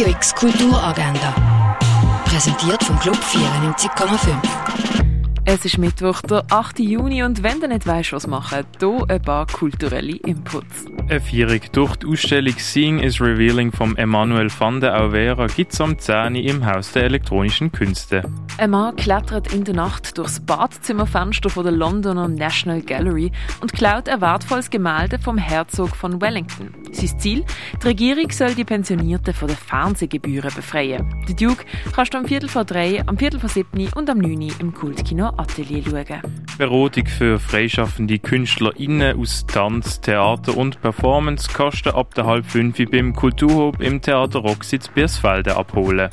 Radio X Kulturagenda. Präsentiert vom Club 94,5. Es ist Mittwoch, der 8. Juni und wenn du nicht weißt, was machen, hier ein paar kulturelle Inputs. Eine Feierung durch die Ausstellung Seeing is Revealing von Emmanuel van de Auvera gibt es am 10. im Haus der elektronischen Künste. Ein Mann klettert in der Nacht durchs Badzimmerfenster von der Londoner National Gallery und klaut ein wertvolles Gemälde vom Herzog von Wellington. Sein Ziel? Die Regierung soll die Pensionierten von den Fernsehgebühren befreien. Die Duke kannst du am Viertel vor drei, am Viertel vor siebni und am neuni im Kultkino Atelier schauen. Beratung für freischaffende KünstlerInnen aus Tanz, Theater und Performance kosten ab der halb fünf beim Kulturhub im Theater Roxitz Biersfelde abholen.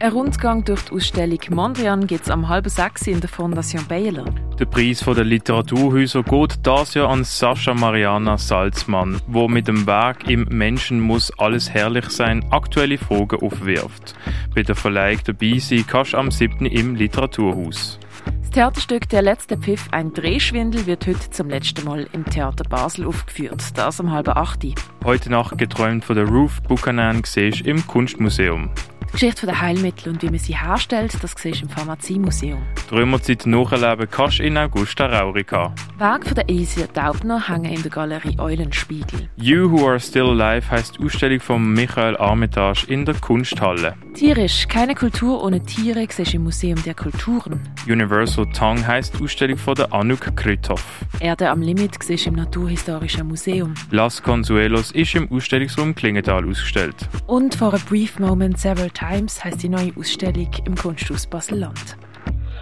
Ein Rundgang durch die Ausstellung Mondrian gibt es am halben sechs in der Fondation Baylor. Der Preis der Literaturhäuser geht das Jahr an Sascha Mariana Salzmann, wo mit dem Werk im Menschen muss alles herrlich sein aktuelle Fragen aufwirft. Bei der Verleihung dabei sein kannst du am 7. im Literaturhaus. Das Theaterstück Der letzte Pfiff, ein Drehschwindel, wird heute zum letzten Mal im Theater Basel aufgeführt. Das um halb acht. Heute Nacht geträumt von der Ruth Buchanan siehst im Kunstmuseum. Die Geschichte der Heilmittel und wie man sie herstellt, das siehst du im Pharmaziemuseum. Die Römerzeit nachleben kannst in Augusta Raurica. Werk von der Asia Daubner hängen in der Galerie Eulenspiegel. You Who Are Still Alive heisst die Ausstellung von Michael Armitage in der Kunsthalle. Tierisch, keine Kultur ohne Tiere, siehst im Museum der Kulturen. Universal Tongue heisst die Ausstellung von der Anouk Krytov. Erde am Limit siehst im Naturhistorischen Museum. Las Consuelos ist im Ausstellungsraum Klingenthal ausgestellt. Und For a Brief Moment Several Times heißt die neue Ausstellung im Kunsthaus Basel-Land.